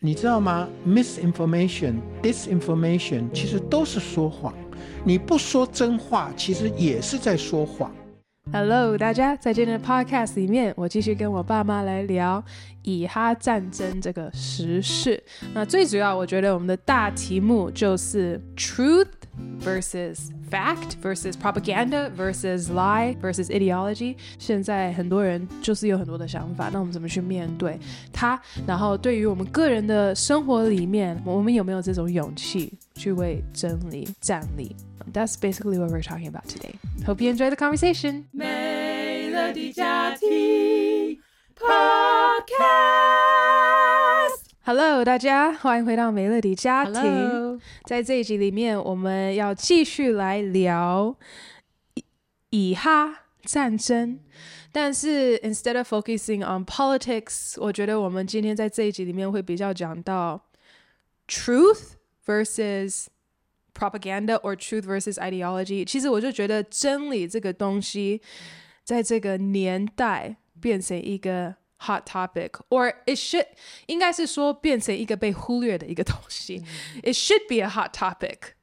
你知道吗？Misinformation、disinformation 其实都是说谎。你不说真话，其实也是在说谎。Hello，大家，在今天的 Podcast 里面，我继续跟我爸妈来聊以哈战争这个时事。那最主要，我觉得我们的大题目就是 Truth versus Fact versus propaganda versus lie versus ideology。现在很多人就是有很多的想法，那我们怎么去面对它？然后对于我们个人的生活里面，我们有没有这种勇气去为真理站立？That's basically what we're talking about today. Hope you enjoy the conversation. 美乐的家庭 Podcast。 Hello，大家欢迎回到美乐的家庭。Hello. 在这一集里面，我们要继续来聊以以哈战争。但是，instead of focusing on politics，我觉得我们今天在这一集里面会比较讲到 truth versus propaganda or truth versus ideology。其实，我就觉得真理这个东西，在这个年代变成一个。 hot topic or it should 应该是说变成一个被忽略的一个东西。It should be a hot topic,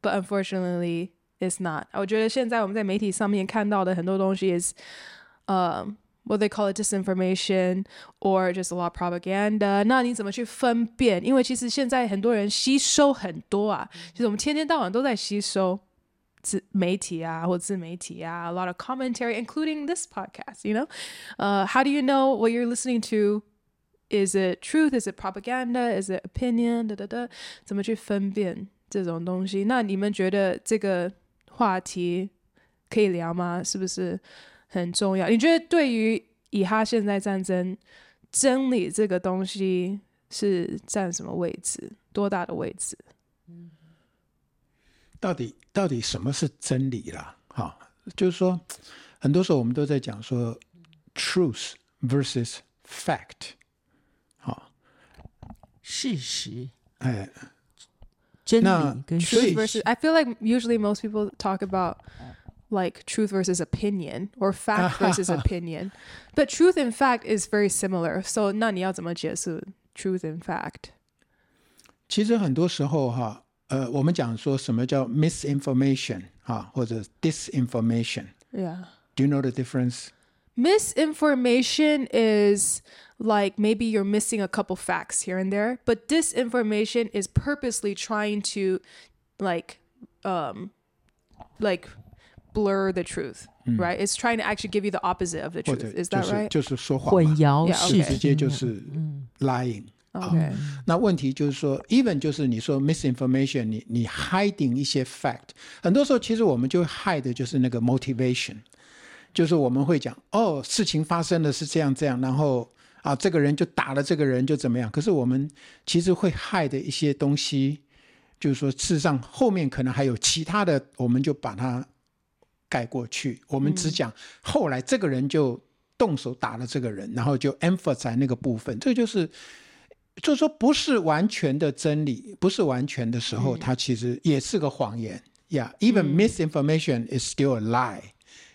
but unfortunately it's not. 我觉得现在我们在媒体上面看到的很多东西 is, um, what they call it disinformation or just a lot of propaganda. 那你怎么去分辨？因为其实现在很多人吸收很多啊，其实我们天天到晚都在吸收。 自媒体啊，或自媒体啊，a lot of commentary, including this podcast. You know, uh, how do you know what you're listening to? Is it truth? Is it propaganda? Is it opinion? 哒哒哒，怎么去分辨这种东西？那你们觉得这个话题可以聊吗？是不是很重要？你觉得对于以哈现在战争，真理这个东西是占什么位置？多大的位置？ 到底到底什么是真理啦？哈，就是说，很多时候我们都在讲说，truth versus fact，好，事实，哎，真理跟事实。truth versus I feel like usually most people talk about like truth versus opinion or fact versus opinion, but truth and fact is very similar. So 那你要怎么解释 truth and fact？其实很多时候哈。 呃，我们讲说什么叫 misinformation 啊，或者 disinformation。Yeah. Do you know the difference? Misinformation is like maybe you're missing a couple facts here and there, but disinformation is purposely trying to like um like blur the truth, right? It's trying to actually give you the opposite of the truth. Is that right? 就是说谎，混淆事实，直接就是 lying。 OK，那问题就是说，even 就是你说 misinformation，你你 hiding 一些 fact，很多时候其实我们就 hide 的就是那个 motivation，就是我们会讲哦，事情发生的是这样这样，然后啊，这个人就打了这个人就怎么样，可是我们其实会 hide 的一些东西，就是说事实上后面可能还有其他的，我们就把它盖过去，我们只讲后来这个人就动手打了这个人，然后就 emphasize 那个部分，这就是。就是说，不是完全的真理，不是完全的时候，它其实也是个谎言。Yeah，even misinformation is still a lie.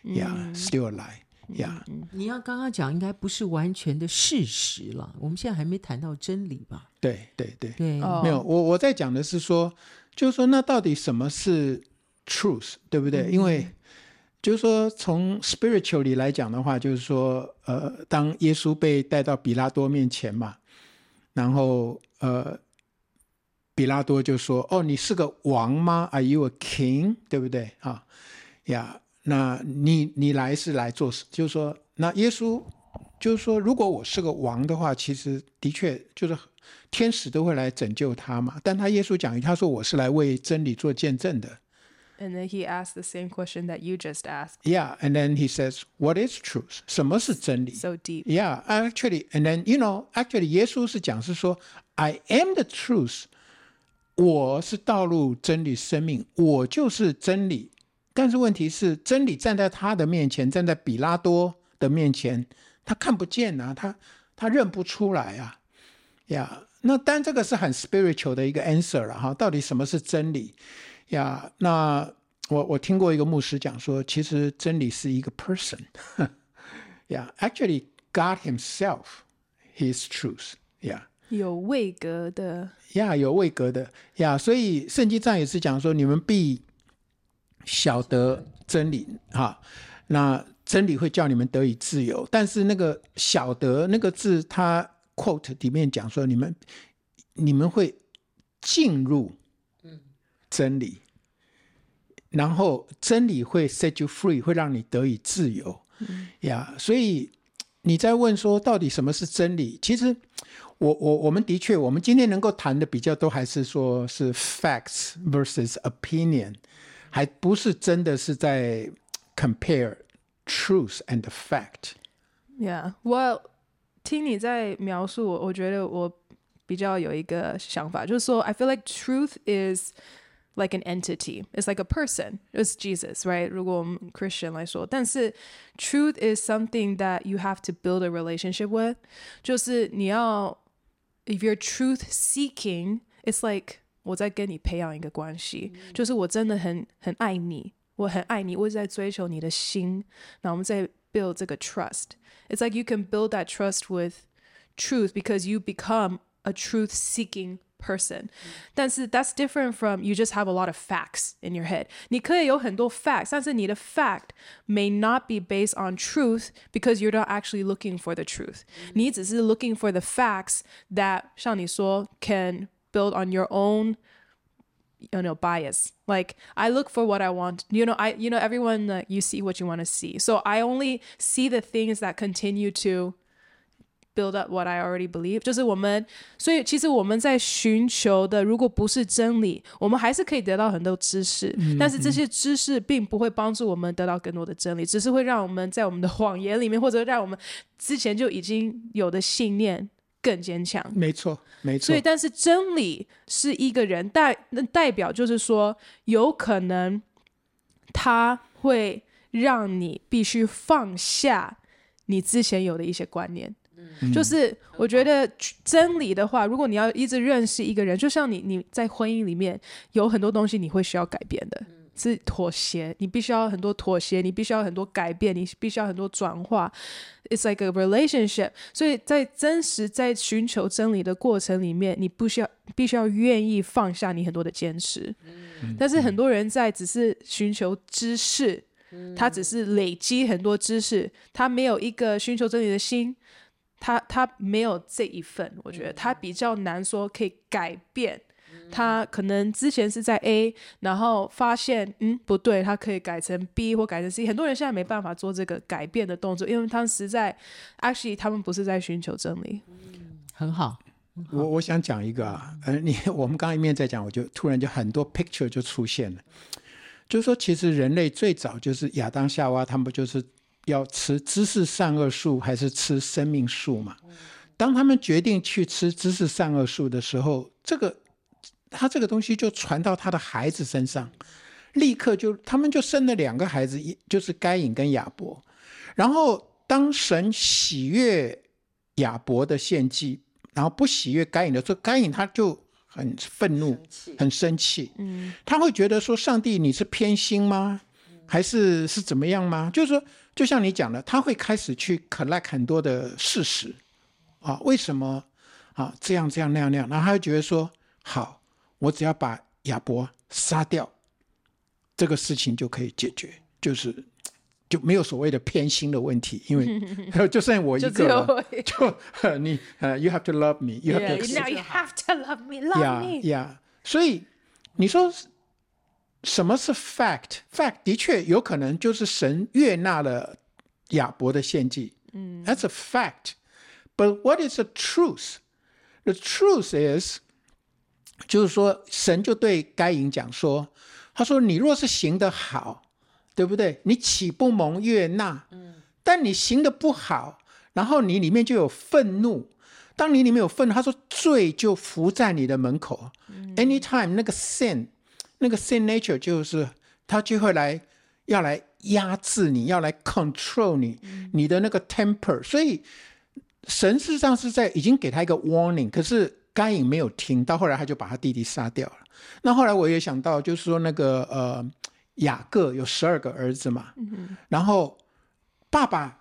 Yeah，still a lie. Yeah。你要刚刚讲，应该不是完全的事实了。我们现在还没谈到真理吧？对对对对，没有。我我在讲的是说，就是说，那到底什么是 truth，对不对？因为就是说，从 spiritually 来讲的话，就是说，呃，当耶稣被带到比拉多面前嘛。然后，呃，比拉多就说：“哦，你是个王吗？Are you a king？对不对？啊，呀，那你你来是来做事？就是说，那耶稣就是说，如果我是个王的话，其实的确就是天使都会来拯救他嘛。但他耶稣讲，他说我是来为真理做见证的。” And then he asked the same question that you just asked. Yeah, and then he says, "What is truth?" 什么是真理？So deep. Yeah, actually, and then you know, actually，耶稣是讲是说，I am the truth。我是道路、真理、生命，我就是真理。但是问题是，真理站在他的面前，站在比拉多的面前，他看不见啊，他他认不出来啊。呀、yeah，那当这个是很 spiritual 的一个 answer 了哈。到底什么是真理？ 呀、那我我听过一个牧师讲说，其实真理是一个 person。呀，actually God Himself His truth。呀，有位格的呀，有位格的呀，所以圣经上也是讲说，你们必晓得真理哈，那真理会叫你们得以自由。但是那个晓得那个字，它 quote 里面讲说，你们你们会进入真理，然后真理会 set you free，会让你得以自由呀。所以你在问说，到底什么是真理？其实。我我我们的确，我们今天能够谈的比较多，还是说是 facts versus opinion，还不是真的是在 compare truth and fact。Yeah，我听你在描述我，我觉得我比较有一个想法，就是说，I feel like truth is like an entity. It's like a person. It's Jesus, right? 如果我们 Christian 来说，但是 truth is something that you have to build a relationship with，就是你要。If you're truth seeking, it's like 我在跟你培养一个关系，就是我真的很很爱你，我很爱你，我在追求你的心，那我们在 build 这个 trust。It's like you can build that trust with truth because you become a truth seeking person，但是 that's different from you just have a lot of facts in your head。你可以有很多 facts，但是你的 fact may not be based on truth because you're not actually looking for the truth。你只是 looking for the facts that 像你说 can build on your own you know bias like i look for what i want you know i you know everyone uh, you see what you want to see so i only see the things that continue to build up what I already believe，就是我们，所以其实我们在寻求的，如果不是真理，我们还是可以得到很多知识，嗯、但是这些知识并不会帮助我们得到更多的真理，只是会让我们在我们的谎言里面，或者让我们之前就已经有的信念更坚强。没错，没错。所以，但是真理是一个人代，那代表就是说，有可能他会让你必须放下你之前有的一些观念。就是我觉得真理的话，如果你要一直认识一个人，就像你你在婚姻里面有很多东西你会需要改变的，是妥协，你必须要很多妥协，你必须要很多改变，你必须要很多转化。It's like a relationship。所以在真实在寻求真理的过程里面，你不需要必须要愿意放下你很多的坚持。但是很多人在只是寻求知识，他只是累积很多知识，他没有一个寻求真理的心。他他没有这一份，我觉得他比较难说可以改变。他可能之前是在 A，然后发现嗯不对，他可以改成 B 或改成 C。很多人现在没办法做这个改变的动作，因为他们实在 actually 他们不是在寻求真理。很好，我我想讲一个啊，呃，你我们刚刚一面在讲，我就突然就很多 picture 就出现了，就是说其实人类最早就是亚当夏娃，他们不就是。要吃知识善恶树还是吃生命树嘛？当他们决定去吃知识善恶树的时候，这个他这个东西就传到他的孩子身上，立刻就他们就生了两个孩子，一就是该隐跟亚伯。然后当神喜悦亚伯的献祭，然后不喜悦该隐的时候，该隐他就很愤怒，很生气。嗯，他会觉得说：“上帝，你是偏心吗？还是是怎么样吗？”就是说。就像你讲的，他会开始去 collect 很多的事实，啊，为什么？啊这样这样那样那样？然后他就觉得说，好，我只要把亚伯杀掉，这个事情就可以解决，就是就没有所谓的偏心的问题，因为 就剩我一个了，就，就 你呃，you have to love me，you have to now you have to love me，love me，yeah，所以你说。什么是 fact？fact 的确有可能就是神悦纳了亚伯的献祭，嗯，that's a fact。But what is the truth？The truth is，就是说神就对该隐讲说，他说你若是行得好，对不对？你岂不蒙悦纳？嗯，但你行得不好，然后你里面就有愤怒。当你里面有愤怒，他说罪就伏在你的门口。嗯，anytime 那个 sin。那个 sin nature 就是他就会来要来压制你，要来 control 你，你的那个 temper。所以神事实上是在已经给他一个 warning，可是该隐没有听到，后来他就把他弟弟杀掉了。那后来我也想到，就是说那个呃雅各有十二个儿子嘛，然后爸爸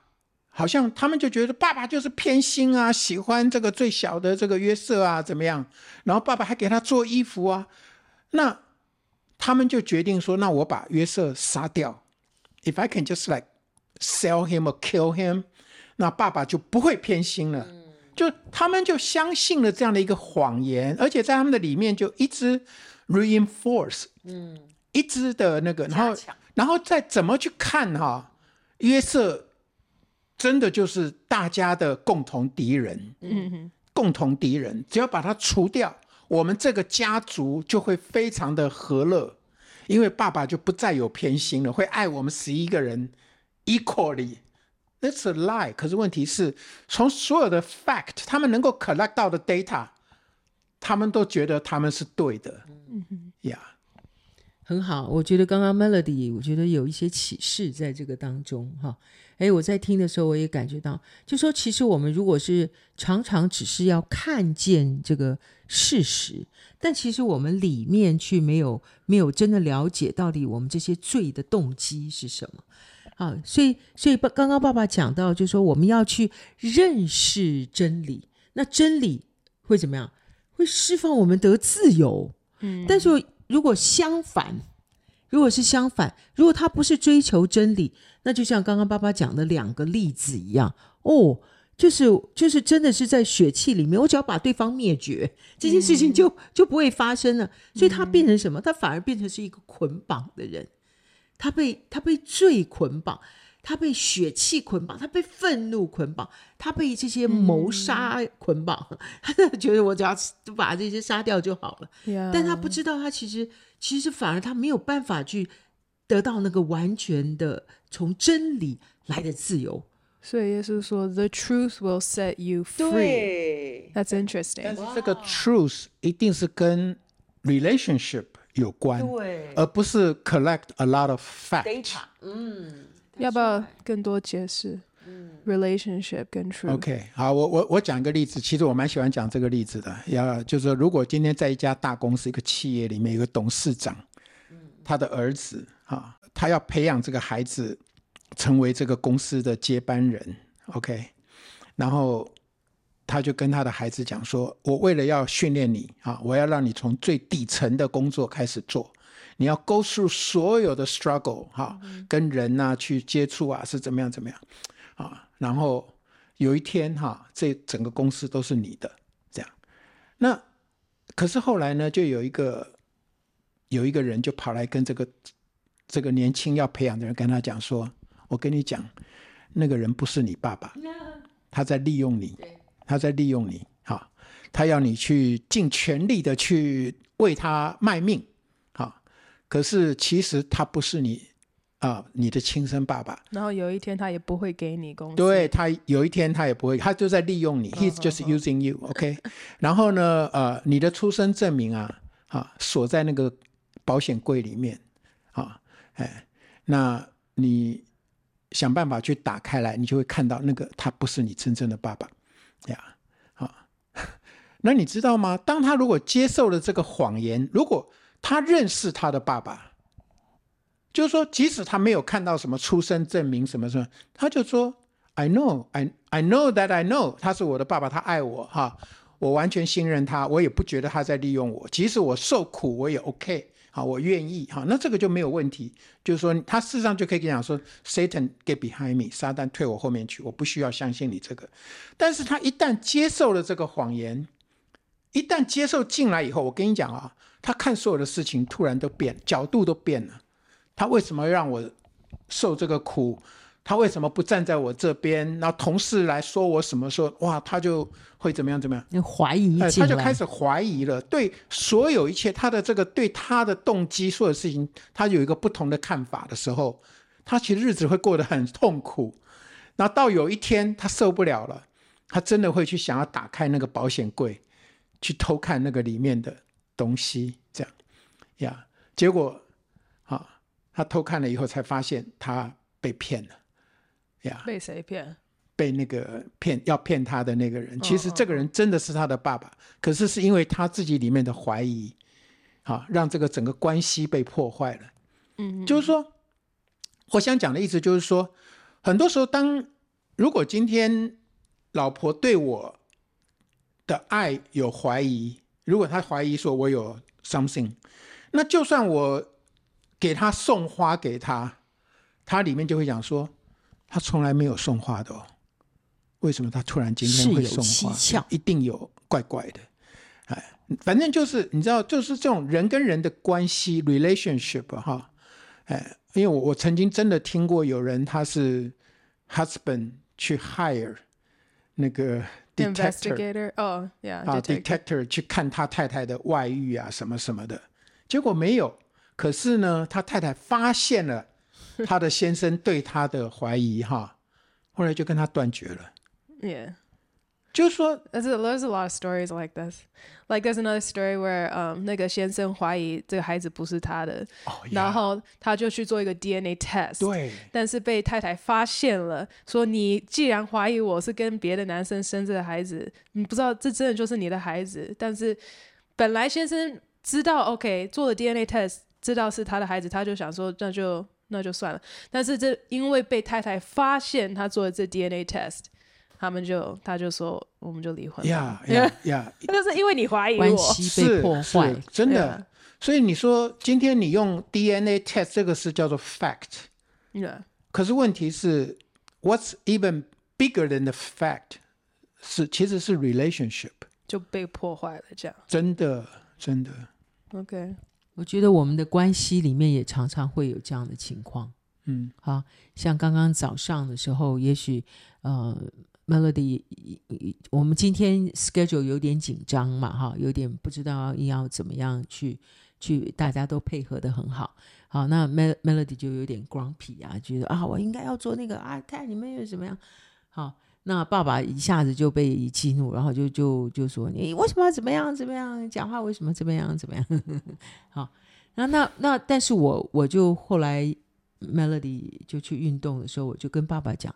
好像他们就觉得爸爸就是偏心啊，喜欢这个最小的这个约瑟啊，怎么样？然后爸爸还给他做衣服啊，那他们就决定说，那我把约瑟杀掉。If I can just like sell him or kill him，那爸爸就不会偏心了。就他们就相信了这样的一个谎言，而且在他们的里面就一直 reinforce，嗯，一直的那个，然后然后再怎么去看哈，约瑟。真的就是大家的共同敌人，嗯哼，共同敌人，只要把他除掉，我们这个家族就会非常的和乐，因为爸爸就不再有偏心了，会爱我们十一个人 equally。That's a lie。可是问题是，从所有的 fact，他们能够 collect 到的 data，他们都觉得他们是对的。嗯哼，呀，yeah，很好，我觉得刚刚 Melody，我觉得有一些启示在这个当中，哈。哎，我在听的时候，我也感觉到，就说其实我们如果是常常只是要看见这个事实，但其实我们里面却没有没有真的了解到底我们这些罪的动机是什么啊？所以，所以爸刚刚爸爸讲到，就说我们要去认识真理，那真理会怎么样？会释放我们得自由。嗯，但是如果相反。如果是相反，如果他不是追求真理，那就像刚刚爸爸讲的两个例子一样，哦，就是就是真的是在血气里面，我只要把对方灭绝，这件事情就、嗯、就不会发生了。所以他变成什么？他反而变成是一个捆绑的人，他被他被罪捆绑。他被血气捆绑，他被愤怒捆绑，他被这些谋杀捆绑。嗯、他觉得我只要把这些杀掉就好了。但他不知道，他其实其实反而他没有办法去得到那个完全的从真理来的自由。所以耶稣说：“The truth will set you free。”对，That's interesting。但是这个 truth 一定是跟 relationship 有关，对，而不是 collect a lot of facts。嗯。要不要更多解释？嗯，relationship 跟 truth。OK，好，我我我讲一个例子。其实我蛮喜欢讲这个例子的。要就是说，如果今天在一家大公司、一个企业里面，有个董事长，他的儿子啊，他要培养这个孩子成为这个公司的接班人。OK，然后他就跟他的孩子讲说：“我为了要训练你啊，我要让你从最底层的工作开始做。”你要 go through 所有的 struggle 哈，跟人呐、啊、去接触啊，是怎么样怎么样啊？然后有一天哈，这整个公司都是你的这样。那可是后来呢，就有一个有一个人就跑来跟这个这个年轻要培养的人跟他讲说：“我跟你讲，那个人不是你爸爸，他在利用你，他在利用你，哈，他要你去尽全力的去为他卖命。”可是其实他不是你啊，你的亲生爸爸。然后有一天他也不会给你工资。对，他有一天他也不会，他就在利用你。He's just using you, OK？然后呢，呃，你的出生证明啊，啊，锁在那个保险柜里面，啊，哎，那你想办法去打开来，你就会看到那个他不是你真正的爸爸呀，啊，那你知道吗？当他如果接受了这个谎言，如果他认识他的爸爸，就是说，即使他没有看到什么出生证明什么什么，他就说：“I know, I I know that I know，他是我的爸爸，他爱我哈，我完全信任他，我也不觉得他在利用我，即使我受苦，我也 OK，好，我愿意哈，那这个就没有问题。就是说，他事实上就可以跟你讲说，Satan get behind me，撒旦退我后面去，我不需要相信你这个。但是他一旦接受了这个谎言，一旦接受进来以后，我跟你讲啊。他看所有的事情突然都变，角度都变了。他为什么让我受这个苦？他为什么不站在我这边？然后同事来说我什么时候？哇，他就会怎么样怎么样？你怀疑、哎，他就开始怀疑了。对所有一切，他的这个对他的动机，所有事情，他有一个不同的看法的时候，他其实日子会过得很痛苦。然后到有一天他受不了了，他真的会去想要打开那个保险柜，去偷看那个里面的。东西这样呀，结果啊，他偷看了以后才发现他被骗了呀。被谁骗？被那个骗要骗他的那个人。其实这个人真的是他的爸爸，可是是因为他自己里面的怀疑，啊，让这个整个关系被破坏了。嗯，就是说，我想讲的意思就是说，很多时候当如果今天老婆对我的爱有怀疑，如果她怀疑说我有 something，那就算我给他送花给他，他里面就会讲说，他从来没有送花的哦，为什么他突然今天会送花？一定有怪怪的，哎，反正就是你知道，就是这种人跟人的关系 relationship 哈，哎，因为我我曾经真的听过有人他是 husband 去 hire 那个 detector，哦，yeah，啊，detector 去看他太太的外遇啊什么什么的，结果没有，可是呢，他太太发现了 他的先生对他的怀疑哈，后来就跟他断绝了，yeah。就是说，there's a, there's a lot of stories like this. Like there's another story where，嗯、um,，那个先生怀疑这个孩子不是他的，oh. 然后他就去做一个 DNA test。对。但是被太太发现了，说你既然怀疑我是跟别的男生生这个孩子，你不知道这真的就是你的孩子。但是本来先生知道，OK，做了 DNA test，知道是他的孩子，他就想说那就那就算了。但是这因为被太太发现他做了这 DNA test。他们就，他就说，我们就离婚了。呀呀 呀！就是因为你怀疑我，关系被破坏，真的。Yeah. 所以你说今天你用 DNA test 这个是叫做 fact。Yeah. 可是问题是，What's even bigger than the fact？是其实是 relationship 就被破坏了，这样。真的，真的。OK，我觉得我们的关系里面也常常会有这样的情况。嗯，好像刚刚早上的时候，也许呃。Melody，我们今天 schedule 有点紧张嘛，哈，有点不知道要怎么样去去，大家都配合的很好，好，那 Mel Melody 就有点 grumpy 啊，觉得啊，我应该要做那个啊，看你们又怎么样，好，那爸爸一下子就被激怒，然后就就就说你为什么要怎么样怎么样讲话，为什么怎么样怎么样，好，那那那，但是我我就后来 Melody 就去运动的时候，我就跟爸爸讲。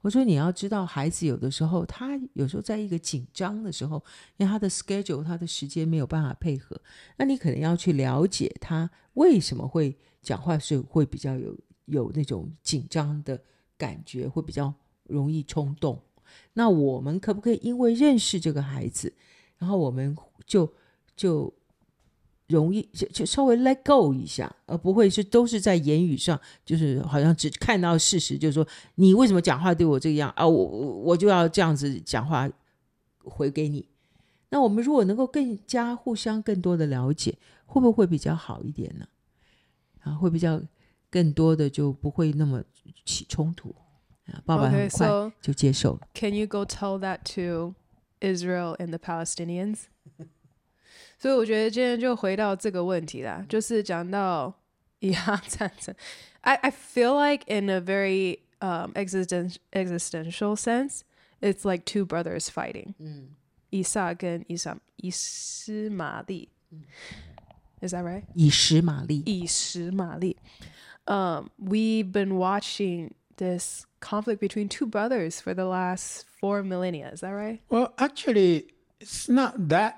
我说你要知道，孩子有的时候，他有时候在一个紧张的时候，因为他的 schedule，他的时间没有办法配合，那你可能要去了解他为什么会讲话是会比较有有那种紧张的感觉，会比较容易冲动。那我们可不可以因为认识这个孩子，然后我们就就。容易就就稍微 let go 一下，而不会是都是在言语上，就是好像只看到事实，就是说你为什么讲话对我这个样啊？我我我就要这样子讲话回给你。那我们如果能够更加互相更多的了解，会不会比较好一点呢？啊，会比较更多的就不会那么起冲突。爸爸很快就接受了。Okay, so can you go tell that to Israel and the Palestinians? 所以我觉得今天就回到这个问题啦，就是讲到以哈战争。I I feel like in a very um existential existential sense, it's like two brothers fighting。嗯，以撒跟以撒以斯玛利。Is that right？以实玛利。以实玛利。Um, we've been watching this conflict between two brothers for the last four millennia. Is that right? Well, actually, it's not that.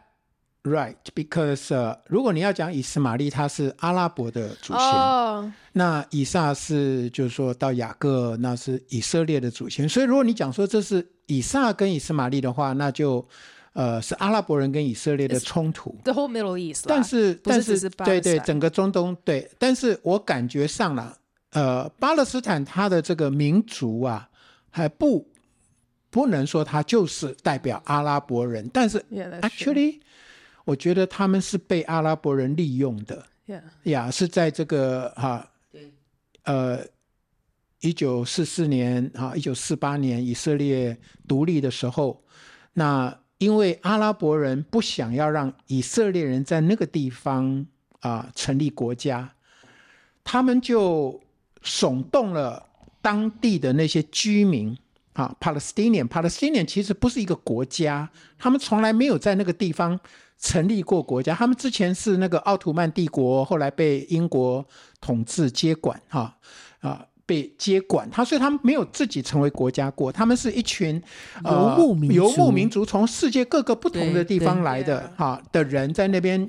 Right, because、uh, 如果你要讲以实玛利，他是阿拉伯的祖先，oh. 那以撒是就是说到雅各，那是以色列的祖先。所以如果你讲说这是以撒跟以实玛利的话，那就呃是阿拉伯人跟以色列的冲突。The whole Middle East，但是但是，是对对，整个中东对，但是我感觉上了， 呃，巴勒斯坦他的这个民族啊，还不不能说他就是代表阿拉伯人，但是 yeah, actually。我觉得他们是被阿拉伯人利用的，呀 Yeah.，是在这个哈，对，呃，一九四四年啊，一九四八年以色列独立的时候，那因为阿拉伯人不想要让以色列人在那个地方啊成立国家，他们就耸动了当地的那些居民啊，Palestinian，Palestinian 其实不是一个国家，他们从来没有在那个地方。成立过国家，他们之前是那个奥图曼帝国，后来被英国统治接管，哈啊，被接管。他所以他们没有自己成为国家过，他们是一群游牧民族，游牧民族从世界各个不同的地方来的哈的人在那边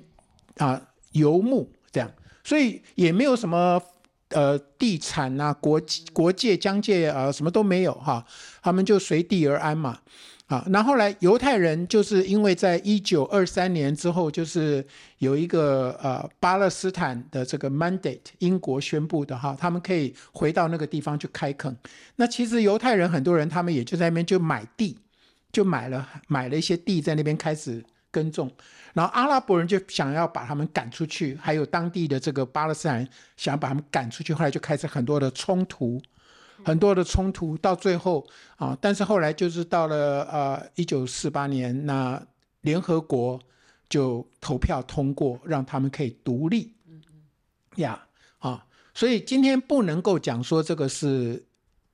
啊游牧这样，所以也没有什么呃地产啊、国国界、疆界啊，什么都没有哈，他们就随地而安嘛。啊，那后来犹太人就是因为在一九二三年之后，就是有一个呃巴勒斯坦的这个 mandate，英国宣布的哈，他们可以回到那个地方去开垦。那其实犹太人很多人，他们也就在那边就买地，就买了买了一些地在那边开始耕种。然后阿拉伯人就想要把他们赶出去，还有当地的这个巴勒斯坦想要把他们赶出去，后来就开始很多的冲突。很多的冲突到最后啊，但是后来就是到了呃一九四八年，那联合国就投票通过，让他们可以独立。嗯嗯，呀啊，所以今天不能够讲说这个是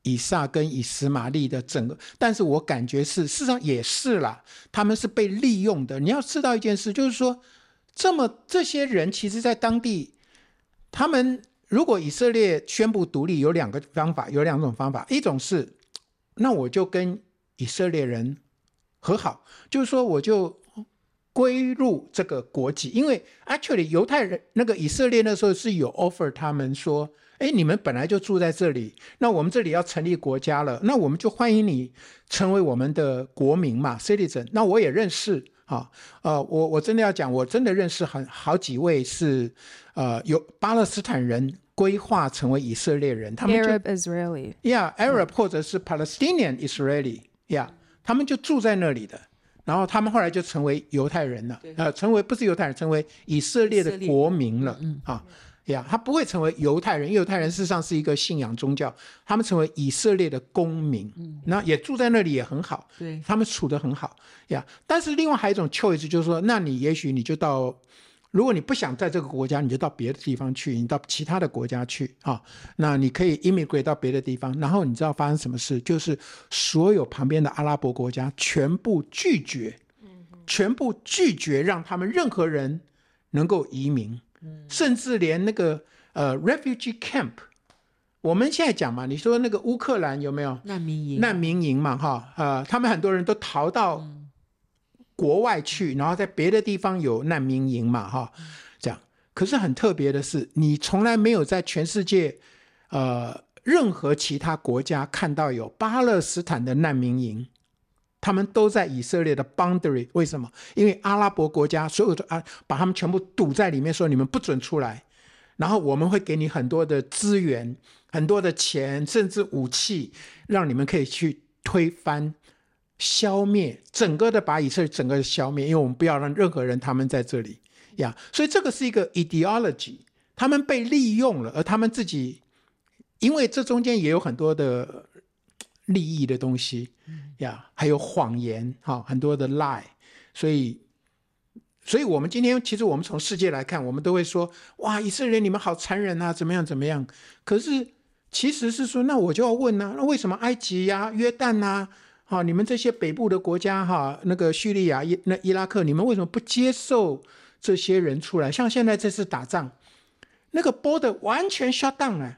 以撒跟以实玛利的整个，但是我感觉是事实上也是啦，他们是被利用的。你要知道一件事，就是说这么这些人其实在当地，他们。如果以色列宣布独立，有两个方法，有两种方法。一种是，那我就跟以色列人和好，就是说我就归入这个国籍。因为 actually 犹太人那个以色列那时候是有 offer 他们说，哎，你们本来就住在这里，那我们这里要成立国家了，那我们就欢迎你成为我们的国民嘛，citizen。那我也认识。啊，呃，我我真的要讲，我真的认识很好几位是，呃，有巴勒斯坦人规划成为以色列人，他们就 Arab Israeli，Yeah，Arab 或者是 Palestinian Israeli，Yeah，他们就住在那里的，然后他们后来就成为犹太人了，呃，成为不是犹太人，成为以色列的国民了，啊。呀他不会成为犹太人，因为犹太人事实上是一个信仰宗教，他们成为以色列的公民，嗯，那也住在那里也很好，对，他们处得很好，呀。但是另外还有一种 choice，就是说，那你也许你就到，如果你不想在这个国家，你就到别的地方去，你到其他的国家去啊。那你可以 immigrate 到别的地方，然后你知道发生什么事？就是所有旁边的阿拉伯国家全部拒绝，全部拒绝让他们任何人能够移民。甚至连那个呃 refugee camp，我们现在讲嘛，你说那个乌克兰有没有难民营？难民营嘛，哈，呃，他们很多人都逃到国外去，然后在别的地方有难民营嘛，哈，这样。可是很特别的是，你从来没有在全世界呃任何其他国家看到有巴勒斯坦的难民营。他们都在以色列的 boundary，为什么？因为阿拉伯国家所有的啊，把他们全部堵在里面，说你们不准出来，然后我们会给你很多的资源、很多的钱，甚至武器，让你们可以去推翻、消灭整个的把以色列整个的消灭，因为我们不要让任何人他们在这里呀。所以这个是一个 ideology，他们被利用了，而他们自己，因为这中间也有很多的。利益的东西，呀，还有谎言，哈，很多的 lie，所以，所以我们今天其实我们从世界来看，我们都会说，哇，以色列你们好残忍啊，怎么样怎么样？可是其实是说，那我就要问呢，那为什么埃及呀、约旦呐，哈，你们这些北部的国家，哈，那个叙利亚、伊那伊拉克，你们为什么不接受这些人出来？像现在这次打仗，那个 border 完全 shut down 了。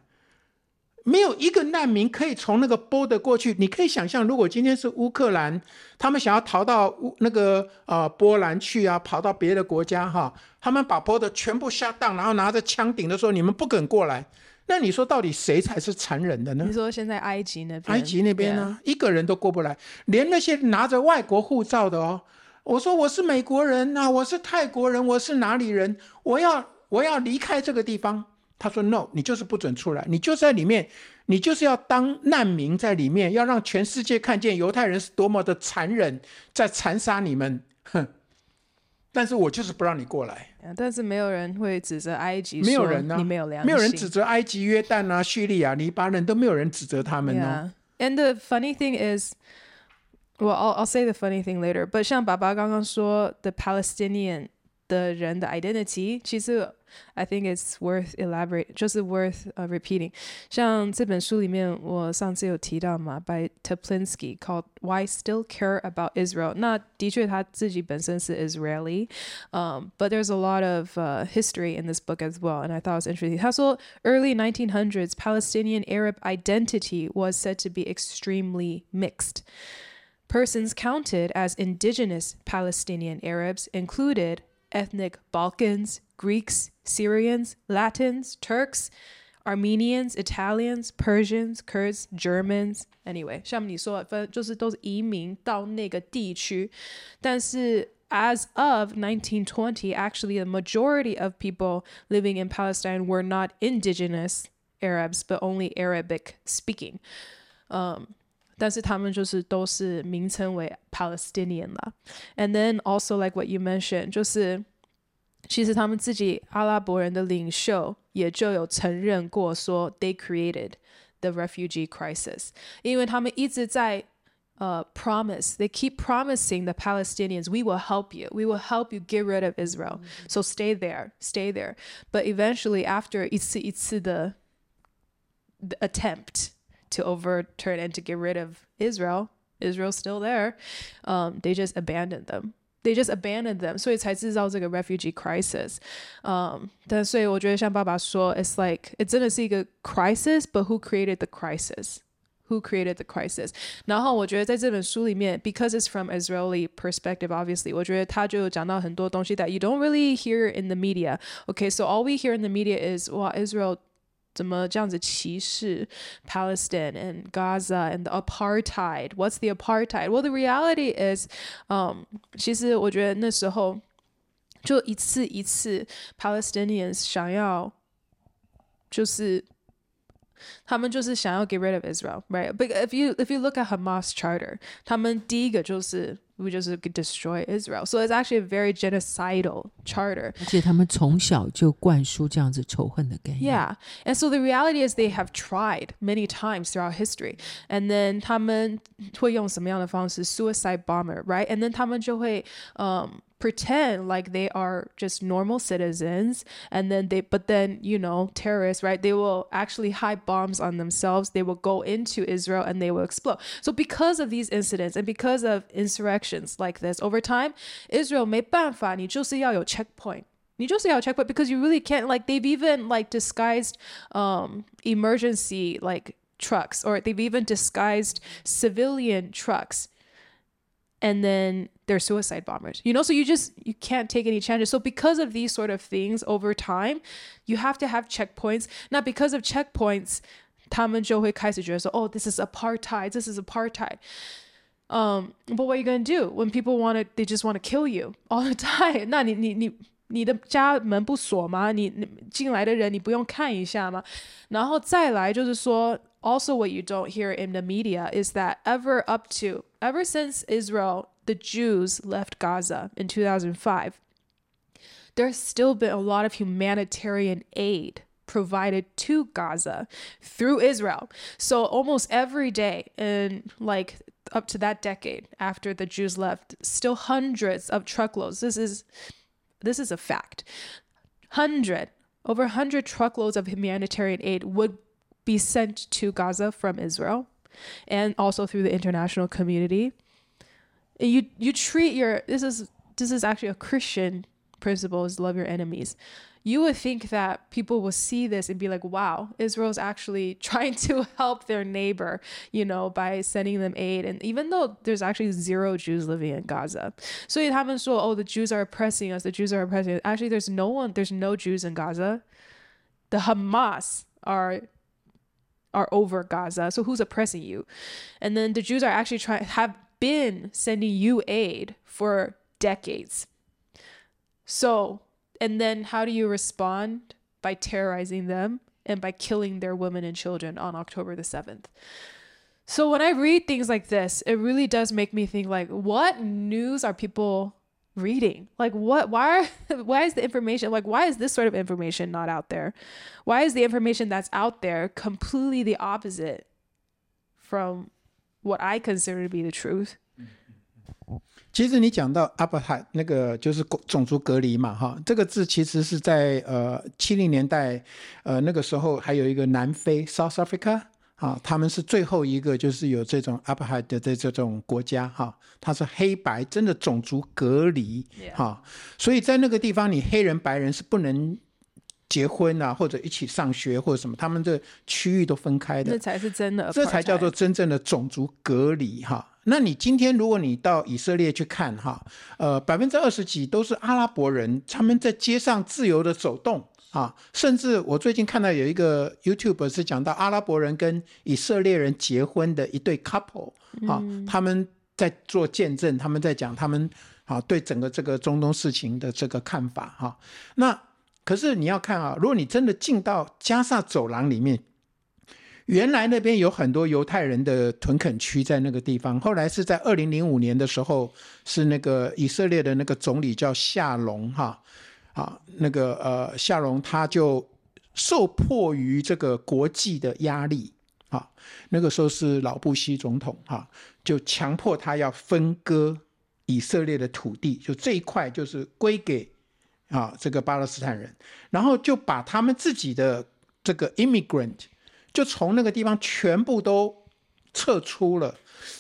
没有一个难民可以从那个 border 过去。你可以想象，如果今天是乌克兰，他们想要逃到乌那个呃波兰去啊，跑到别的国家哈，他们把 border 全部 shut down，然后拿着枪顶的时候，你们不肯过来。那你说到底谁才是残忍的呢？你说现在埃及那边，埃及那边呢.一个人都过不来，连那些拿着外国护照的哦，我说我是美国人啊，我是泰国人，我是哪里人，我要我要离开这个地方。他说：“No，你就是不准出来，你就在里面，你就是要当难民在里面，要让全世界看见犹太人是多么的残忍，在残杀你们。哼！但是我就是不让你过来。但是没有人会指责埃及，没有人呢、啊，你没有良心，没有人指责埃及、约旦啊、叙利亚、黎巴嫩都没有人指责他们哦。Yeah. And the funny thing is, well, I'll I'll say the funny thing later. But 像爸爸刚刚说，the Palestinian 的人的 identity，其实。” I think it's worth elaborate，就是 worth uh, repeating。像这本书里面，我上次有提到嘛，by Teplinsky called Why Still Care About Israel。那的确他自己本身是 Israeli，嗯、um,，but there's a lot of uh, history in this book as well，and I thought it was interesting。他说，early 1900s Palestinian Arab identity was said to be extremely mixed. Persons counted as indigenous Palestinian Arabs included ethnic Balkans, Greeks, Syrians, Latins, Turks, Armenians, Italians, Persians, Kurds, Germans. Anyway，像你说的，分就是都是移民到那个地区，但是 as of 1920, actually the majority of people living in Palestine were not indigenous Arabs, but only Arabic speaking. Um, 但是他们就是都是名称为 Palestinian 啦。And then also like what you mentioned，就是其实他们自己阿拉伯人的领袖也就有承认过说 they created the refugee crisis，因为他们一直在呃、uh, promise，they keep promising the Palestinians we will help you，we will help you get rid of Israel，so stay there，stay there。But eventually after 一次一次的 the attempt。 to overturn and to get rid of Israel. Israel's still there. Um, they just abandoned them. They just abandoned them. 所以才制造这个 refugee crisis. Um, 但所以我觉得像爸爸说，it's like it 真的是一个 crisis, but who created the crisis? Who created the crisis? 然后我觉得在这本书里面，because it's from Israeli perspective, obviously，我觉得他就讲到很多东西 that you don't really hear in the media. Okay, so all we hear in the media is, wow, Israel 怎么这样子歧视 Palestine and Gaza and the apartheid? What's the apartheid? Well, the reality is, um, 其实我觉得那时候就一次一次 Palestinians 想要就是 他们就是想要 get rid of Israel, right? But if you if you look at Hamas charter，他们第一个就是 we just destroy Israel. So it's actually a very genocidal charter. 而且他们从小就灌输这样子仇恨的概念。Yeah, and so the reality is they have tried many times throughout history, and then 他们会用什么样的方式？Suicide bomber, right? And then 他们就会嗯。Um, pretend like they are just normal citizens and then they but then you know terrorists right they will actually hide bombs on themselves they will go into israel and they will explode so because of these incidents and because of insurrections like this over time israel 没办法你就是要有 checkpoint 你就是要有 checkpoint because you really can't like they've even like disguised um emergency like trucks or they've even disguised civilian trucks and then they're suicide bombers you know so you just you can't take any chances so because of these sort of things over time you have to have checkpoints not because of checkpoints 他们就会开始觉得说 oh this is apartheid this is apartheid um but what are you going to do when people want to they just want to kill you all the time 那你你你你的家门不锁吗？你你进来的人你不用看一下吗？然后再来就是说 also what you don't hear in the media is that ever up to ever since Israel the Jews left Gaza in 2005, there's still been a lot of humanitarian aid provided to Gaza through Israel. So almost every day, and like up to that decade after the Jews left, still hundreds of truckloads. This is this is a fact. Hundred over hundred truckloads of humanitarian aid would be sent to Gaza from Israel and also through the international community you you treat your this is this is actually a Christian principle is love your enemies. You would think that people will see this and be like, wow, Israel's actually trying to help their neighbor, you know, by sending them aid. And even though there's actually zero Jews living in Gaza. So you haven't said, oh, the Jews are oppressing us, the Jews are oppressing us. Actually, there's no one, there's no Jews in Gaza. The Hamas are are over Gaza. So who's oppressing you? And then the Jews are actually trying have been sending you aid for decades. So, and then how do you respond? By terrorizing them and by killing their women and children on October the 7th. So when I read things like this, it really does make me think like what news are people reading? Like what why are why is the information like why is this sort of information not out there? Why is the information that's out there completely the opposite from what I consider to be the truth。其实你讲到 apartheid 那个就是种族隔离嘛，哈，这个字其实是在呃七零年代，呃那个时候还有一个南非 South Africa 啊，他们是最后一个就是有这种 apartheid 的这种国家哈，它是黑白真的种族隔离哈，所以在那个地方你黑人白人是不能。结婚啊，或者一起上学或者什么，他们的区域都分开的，这才是真的，这才叫做真正的种族隔离哈。那你今天如果你到以色列去看哈，呃，百分之二十几都是阿拉伯人，他们在街上自由的走动，啊，甚至我最近看到有一个 YouTube 是讲到阿拉伯人跟以色列人结婚的一对 couple 啊，嗯、他们在做见证，他们在讲他们啊对整个这个中东事情的这个看法哈、啊。那可是你要看啊，如果你真的进到加萨走廊里面，原来那边有很多犹太人的屯垦区在那个地方，后来是在二零零五年的时候，是那个以色列的那个总理叫夏隆哈。啊啊，那个呃，夏荣他就受迫于这个国际的压力啊，那个时候是老布希总统哈、啊，就强迫他要分割以色列的土地，就这一块就是归给啊这个巴勒斯坦人，然后就把他们自己的这个 immigrant 就从那个地方全部都撤出了。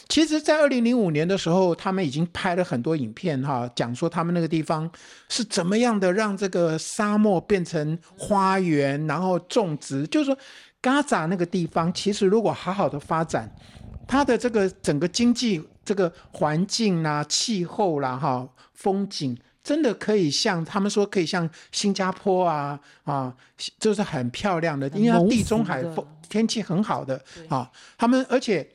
其实，在二零零五年的时候，他们已经拍了很多影片，哈，讲说他们那个地方是怎么样的让这个沙漠变成花园，然后种植。就是说，加扎那个地方，其实如果好好的发展，它的这个整个经济、这个环境啦、气候啦、哈风景，真的可以像他们说，可以像新加坡啊啊，就是很漂亮的，因为它地中海风天气很好的啊，他们而且。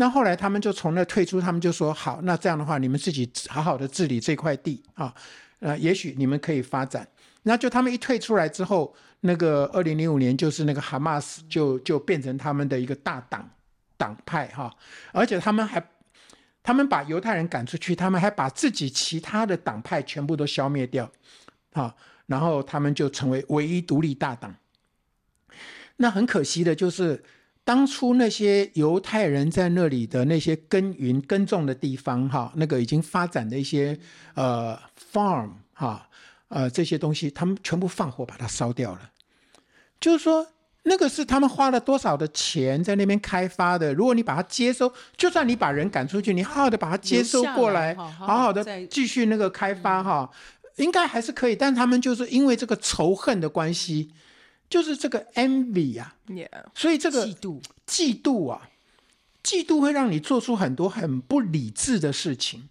那后来他们就从那退出，他们就说好，那这样的话，你们自己好好的治理这块地啊，呃，也许你们可以发展。那就他们一退出来之后，那个二零零五年就是那个哈马斯就就变成他们的一个大党党派哈，而且他们还他们把犹太人赶出去，他们还把自己其他的党派全部都消灭掉，啊，然后他们就成为唯一独立大党。那很可惜的就是。当初那些犹太人在那里的那些耕耘耕种的地方，哈，那个已经发展的一些呃 farm，哈，呃这些东西，他们全部放火把它烧掉了。就是说，那个是他们花了多少的钱在那边开发的。如果你把它接收，就算你把人赶出去，你好好的把它接收过来，好好的继续那个开发，哈，应该还是可以。但他们就是因为这个仇恨的关系。就是这个 envy 啊，Yeah. 所以这个嫉妒，嫉妒啊，嫉妒会让你做出很多很不理智的事情，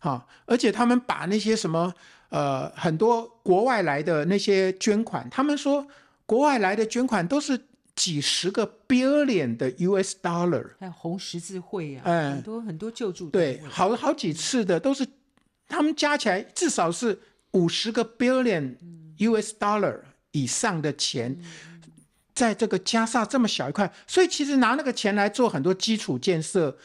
好、嗯，而且他们把那些什么呃很多国外来的那些捐款，他们说国外来的捐款都是几十个 billion 的 US dollar，还有红十字会啊，嗯，很多很多救助，对，好好几次的都是他们加起来至少是五十个 billion US dollar。以上的钱，在这个加萨这么小一块，所以其实拿那个钱来做很多基础建设，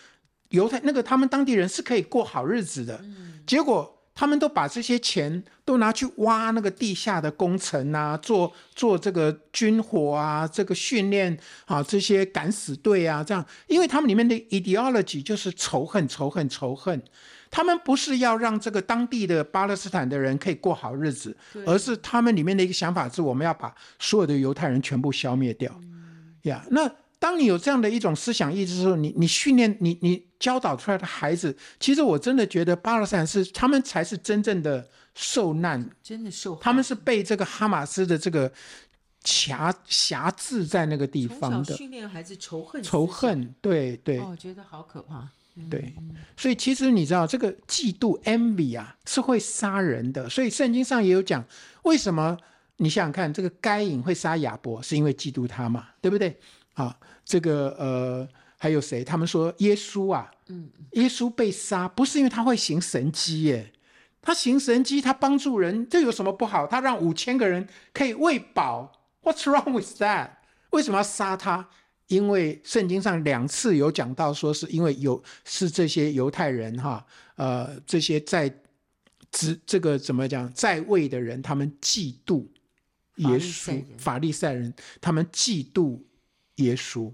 犹太那个他们当地人是可以过好日子的。结果他们都把这些钱都拿去挖那个地下的工程啊，做做这个军火啊，这个训练啊，这些敢死队啊，这样，因为他们里面的 ideology 就是仇恨，仇恨，仇恨。他们不是要让这个当地的巴勒斯坦的人可以过好日子，而是他们里面的一个想法是，我们要把所有的犹太人全部消灭掉。呀、嗯，yeah, 那当你有这样的一种思想意识的时候，你你训练你你教导出来的孩子，其实我真的觉得巴勒斯坦是他们才是真正的受难，真的受，他们是被这个哈马斯的这个辖辖制在那个地方的。训练孩子仇恨，仇恨，对对。哦，我觉得好可怕。对，所以其实你知道这个嫉妒 envy 啊是会杀人的，所以圣经上也有讲，为什么你想想看，这个该隐会杀亚伯，是因为嫉妒他嘛，对不对？啊，这个呃还有谁？他们说耶稣啊，嗯，耶稣被杀不是因为他会行神迹耶，他行神迹，他帮助人，这有什么不好？他让五千个人可以喂饱，What's wrong with that？为什么要杀他？因为圣经上两次有讲到，说是因为有是这些犹太人哈，呃，这些在执这个怎么讲在位的人，他们嫉妒耶稣，法利赛人，他们嫉妒耶稣，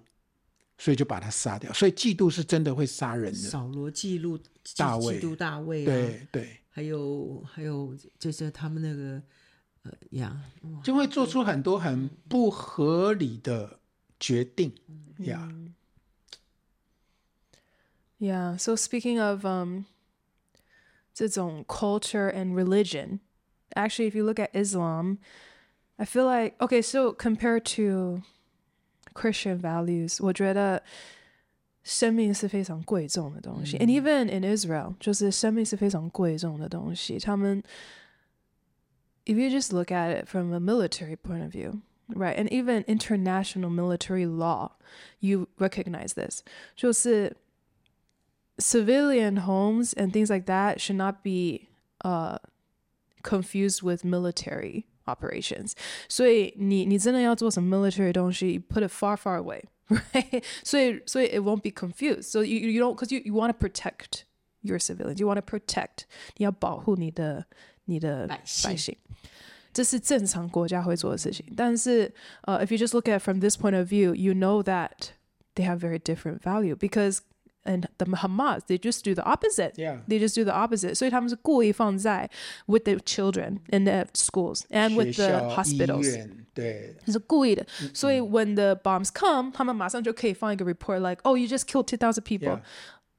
所以就把他杀掉。所以嫉妒是真的会杀人的。扫罗嫉妒大卫，嫉妒大卫，对对，还有还有就是他们那个呃呀，就会做出很多很不合理的。决定，Yeah. Yeah. So speaking of um, 这种 culture and religion, actually, if you look at Islam, I feel like okay. So compared to Christian values，我觉得生命是非常贵重的东西。Mm. And even in Israel，就是生命是非常贵重的东西。他们 if you just look at it from a military point of view, right, and even international military law, you recognize this. 就是 civilian homes and things like that should not be uh confused with military operations. 所以你你真的要做什么 military 东西 you put it far far away, right? 所以所以 it won't be confused. So you you don't because you, you want to protect your civilians. You want to protect 你要保护你的你的百姓。 百姓。这是正常国家会做的事情。但是，uh, if you just look at it from this point of view, you know that they have very different value because and the Hamas they just do the opposite. Yeah. They just do the opposite. 所以他们是故意放在 with the children in the schools and with 学 the 校、 hospitals. 医院，对，是故意的。所以 when the bombs come，他们马上就可以放一个 report like, oh, you just killed 2,000 people. Yeah.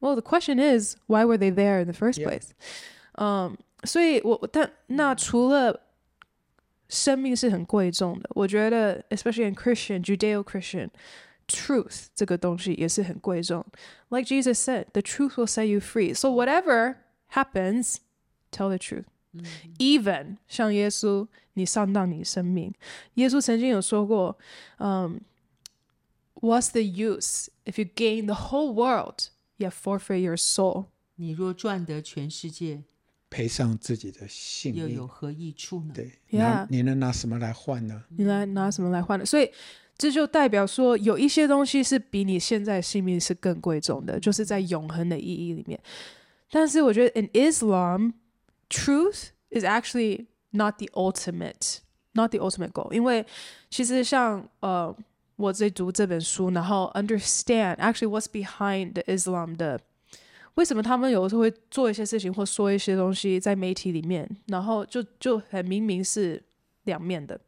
Well, the question is, why were they there in the first Yeah. place? 嗯，所以我但那除了 生命是很贵重的，我觉得 especially in Christian Judeo-Christian truth 这个东西也是很贵重。Like Jesus said, the truth will set you free. So whatever happens, tell the truth. Even 像耶稣，你上当你生命，耶稣曾经有说过，嗯、What's the use if you gain the whole world yet forfeit your soul？你若赚得全世界， 赔上自己的性命又有，何益处呢？对拿你能拿什么来换呢？你来拿什么来换呢？所以这就代表说，有一些东西是比你现在性命是更贵重的，就是在永恒的意义里面。但是我觉得，in Islam, truth is actually not the ultimate, not the ultimate goal。因为其实像呃，我在读这本书，然后 understand actually what's behind the Islam 的。为什么他们有的时候会做一些事情或说一些东西在媒体里面，然后就就很明明是两面的。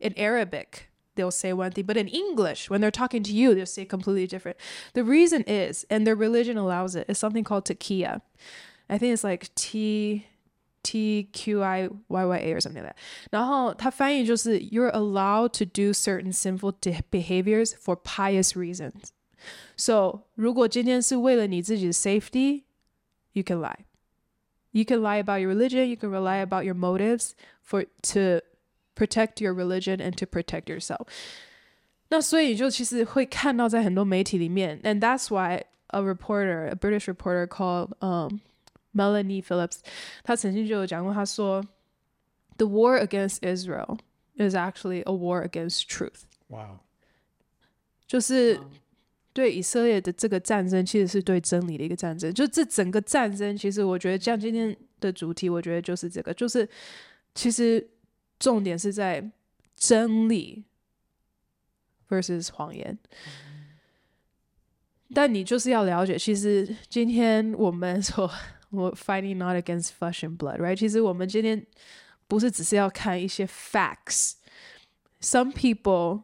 In Arabic, they'll say one thing, but in English, when they're talking to you, they'll say completely different. The reason is, and their religion allows it, is something called taqiyya. I think it's like T T Q I Y Y A or something like that. 然后它翻译就是 You're allowed to do certain sinful de- behaviors for pious reasons. So 如果今天是为了你自己的 safety, you can lie. You can lie about your religion. You can lie about your motives for to protect your religion and to protect yourself. 那所以就其实会看到在很多媒体里面，and that's why a reporter, a British reporter called um Melanie Phillips，她曾经就有讲过，她说，the war against Israel is actually a war against truth，哇，就是 对以色列的这个战争，其实是对真理的一个战争。就这整个战争，其实我觉得像今天的主题，我觉得就是这个，就是其实重点是在真理 versus 谎言。但你就是要了解，其实今天我们说我 fighting not against flesh and blood，right？其实我们今天不是只是要看一些 facts。Some people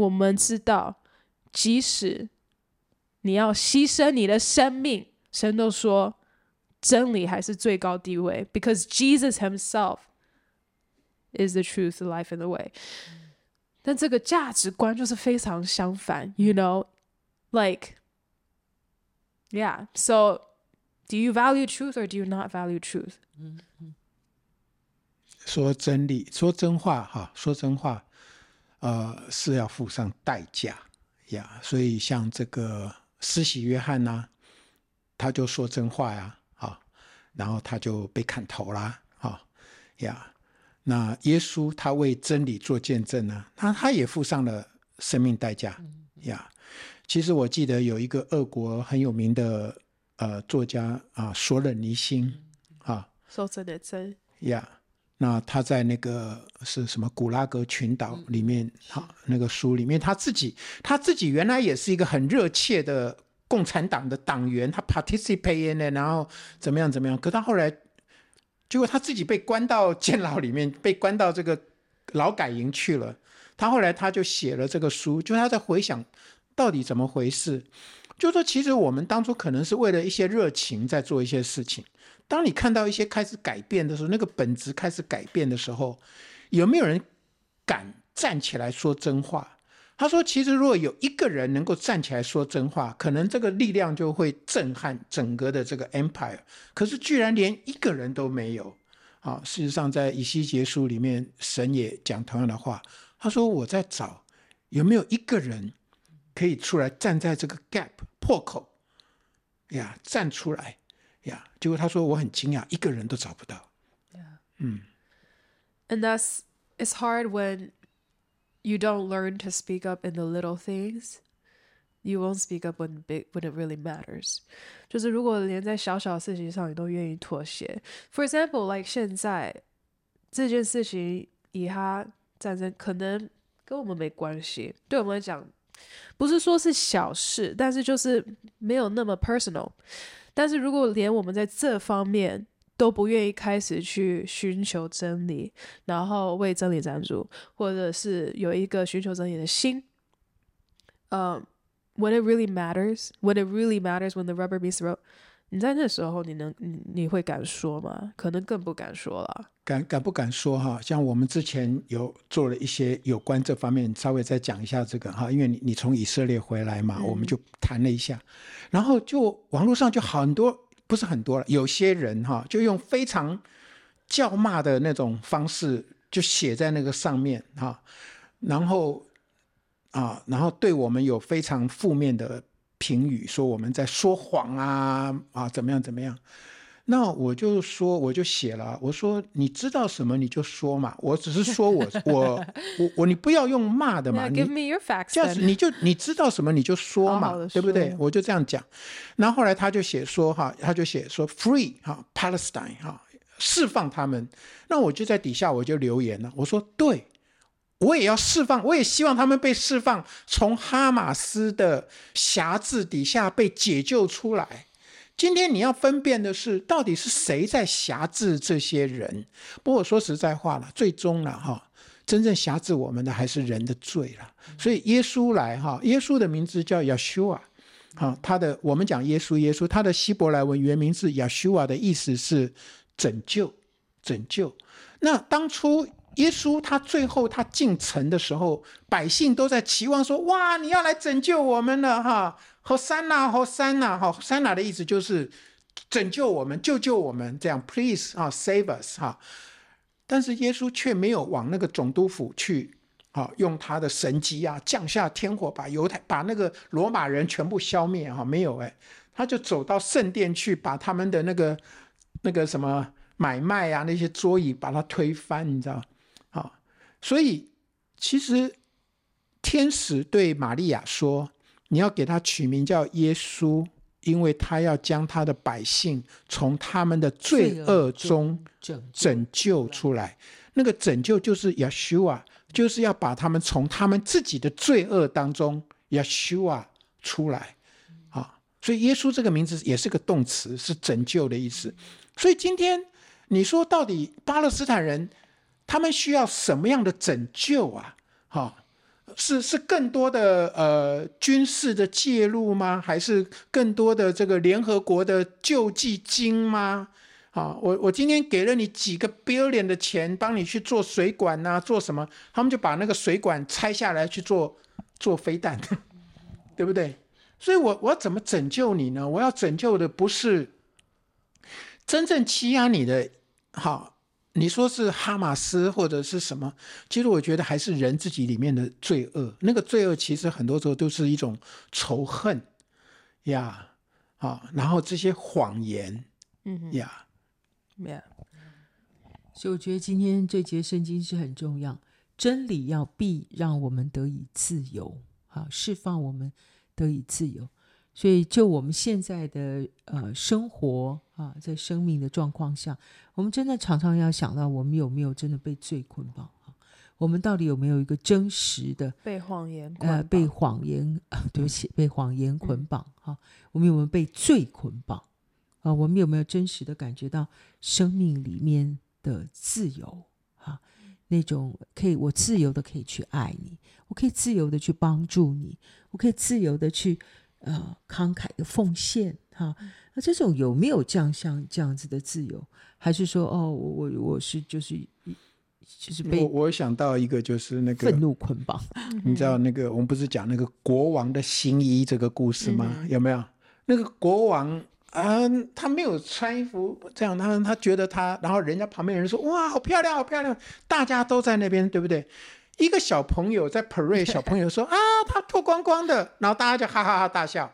我们知道，即使你要牺牲你的生命，神都说。真理还是最高地位，because Jesus himself is the truth, the life, and the way。但这个价值观就是非常相反，you know, like, yeah. So, do you value truth or do you not value truth？说真理，说真话，哈，说真话， 呃，是要付上代价呀。所以像这个施洗约翰呐、啊，他就说真话呀。啊然后他就被砍头啦，啊呀，那耶稣他为真理做见证呢，那他也付上了生命代价呀。其实我记得有一个俄国很有名的呃作家啊，索冷尼辛啊，说真的真呀，那他在那个是什么古拉格群岛里面，哈，那个书里面他自己他自己原来也是一个很热切的。共产党的党员，他 participate in 呢，然后怎么样怎么样？可他后来结果他自己被关到监牢里面，被关到这个劳改营去了。他后来他就写了这个书，就他在回想到底怎么回事。就说其实我们当初可能是为了一些热情在做一些事情。当你看到一些开始改变的时候，那个本质开始改变的时候，有没有人敢站起来说真话？他说：“其实如果有一个人能够站起来说真话，可能这个力量就会震撼整个的这个 empire。可是居然连一个人都没有。啊，事实上在以西结书里面，神也讲同样的话。他说：我在找有没有一个人可以出来站在这个 gap 破口呀，站出来。结果他说我很惊讶，一个人都找不到。嗯。And thus, it's hard when you don't learn to speak up in the little things. You won't speak up when big when it really matters. 就是如果连在小小的事情上你都愿意妥协，For example, like 现在这件事情以哈战争可能跟我们没关系，对我们来讲不是说是小事，但是就是没有那么 personal。但是如果连我们在这方面，都不愿意开始去寻求真理，然后为真理站住，或者是有一个寻求真理的心。嗯、um，When it really matters, when it really matters, when the rubber meets the road，你在那时候你能你你会敢说吗？可能更不敢说了。敢敢不敢说哈？像我们之前有做了一些有关这方面，稍微再讲一下这个哈，因为你你从以色列回来嘛，嗯、我们就谈了一下，然后就网络上就很多。不是很多了，有些人哈就用非常叫骂的那种方式，就写在那个上面哈，然后啊，然后对我们有非常负面的评语，说我们在说谎啊啊，怎么样怎么样。那我就说，我就写了，我说你知道什么你就说嘛，我只是说我我我我，你不要用骂的嘛你 give me your facts，这样子你就你知道什么你就说嘛，好好说对不对？我就这样讲。然后后来他就写说哈，他就写说 free 哈 Palestine 哈，释放他们。那我就在底下我就留言了，我说对，我也要释放，我也希望他们被释放，从哈马斯的辖制底下被解救出来。今天你要分辨的是，到底是谁在辖制这些人？不过说实在话了，最终了哈，真正辖制我们的还是人的罪了。所以耶稣来哈，耶稣的名字叫 Yeshua，哈，他的我们讲耶稣，耶稣他的希伯来文原名是 Yeshua 的意思是拯救，拯救。那当初耶稣他最后他进城的时候，百姓都在期望说：哇，你要来拯救我们了哈。和山呐，和山呐，哈，山呐的意思就是拯救我们，救救我们，这样，please 啊，save us 哈。但是耶稣却没有往那个总督府去，啊，用他的神迹啊，降下天火，把犹太把那个罗马人全部消灭哈，没有哎，他就走到圣殿去，把他们的那个那个什么买卖啊，那些桌椅把它推翻，你知道？啊，所以其实天使对玛利亚说。你要给他取名叫耶稣，因为他要将他的百姓从他们的罪恶中拯救出来。那个拯救就是 Yeshua，就是要把他们从他们自己的罪恶当中 Yeshua 出来。啊，所以耶稣这个名字也是个动词，是拯救的意思。所以今天你说到底巴勒斯坦人他们需要什么样的拯救啊？哈。是是更多的呃军事的介入吗？还是更多的这个联合国的救济金吗？啊，我我今天给了你几个 billion 的钱，帮你去做水管啊，做什么？他们就把那个水管拆下来去做做飞弹，对不对？所以我我怎么拯救你呢？我要拯救的不是真正欺压你的，好。你说是哈马斯或者是什么？其实我觉得还是人自己里面的罪恶。那个罪恶其实很多时候都是一种仇恨呀，啊，然后这些谎言，嗯呀，没有。所以我觉得今天这节圣经是很重要，真理要必让我们得以自由，好，释放我们得以自由。所以，就我们现在的呃生活啊，在生命的状况下，我们真的常常要想到，我们有没有真的被罪捆绑啊？我们到底有没有一个真实的被谎言呃被谎言、啊、对不起被谎言捆绑哈、嗯啊？我们有没有被罪捆绑啊，我们有没有真实的感觉到生命里面的自由啊？那种可以我自由的可以去爱你，我可以自由的去帮助你，我可以自由的去呃慷慨的奉献哈。那这种有没有这样像这样子的自由？还是说哦，我我我是就是就是被我我想到一个就是那个愤怒捆绑，你知道那个我们不是讲那个国王的新衣这个故事吗？嗯、有没有那个国王？啊，他没有穿衣服，这样他他觉得他，然后人家旁边人说哇，好漂亮，好漂亮，大家都在那边，对不对？一个小朋友在 parade，小朋友说啊，他脱光光的，然后大家就哈哈哈大笑。